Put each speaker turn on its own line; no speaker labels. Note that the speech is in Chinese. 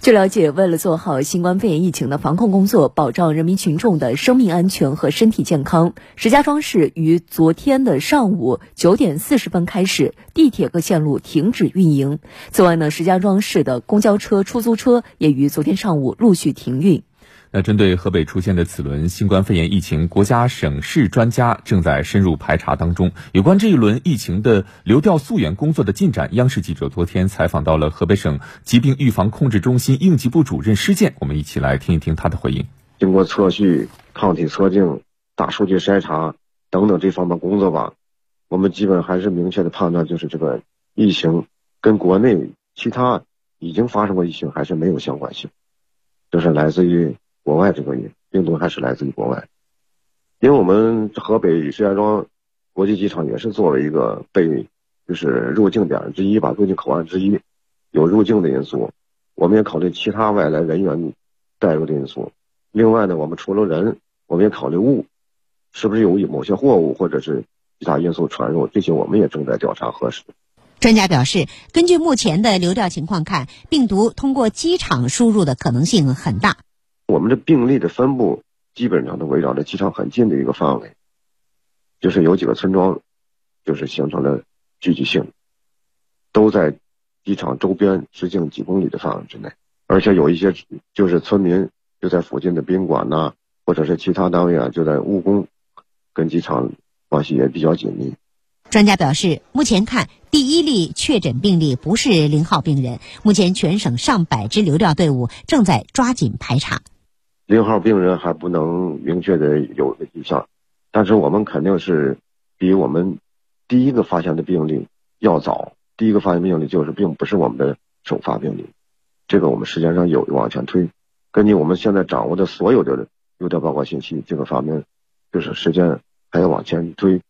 据了解，为了做好新冠肺炎疫情的防控工作，保障人民群众的生命安全和身体健康，石家庄市于昨天的上午九点四十分开始，地铁各线路停止运营。此外呢，石家庄市的公交车、出租车也于昨天上午陆续停运。
那针对河北出现的此轮新冠肺炎疫情，国家省市专家正在深入排查当中。有关这一轮疫情的流调溯源工作的进展，央视记者昨天采访到了河北省疾病预防控制中心应急部主任施建，我们一起来听一听他的回应。
经过测序、抗体测定、大数据筛查等等这方面工作吧，我们基本还是明确的判断，就是这个疫情跟国内其他已经发生过疫情还是没有相关性，就是来自于。国外这个病毒还是来自于国外，因为我们河北石家庄国际机场也是作为一个被就是入境点之一吧，入境口岸之一，有入境的因素，我们也考虑其他外来人员带入的因素。另外呢，我们除了人，我们也考虑物，是不是有某些货物或者是其他因素传入，这些我们也正在调查核实。
专家表示，根据目前的流调情况看，病毒通过机场输入的可能性很大。
我们的病例的分布基本上都围绕着机场很近的一个范围，就是有几个村庄，就是形成了聚集性，都在机场周边直径几公里的范围之内，而且有一些就是村民就在附近的宾馆呐，或者是其他单位啊，就在务工，跟机场关系也比较紧密。
专家表示，目前看第一例确诊病例不是零号病人，目前全省上百支流调队伍正在抓紧排查。
零号病人还不能明确的有的迹象，但是我们肯定是比我们第一个发现的病例要早。第一个发现病例就是并不是我们的首发病例，这个我们时间上有往前推。根据我们现在掌握的所有的流调报告信息，这个方面就是时间还要往前推。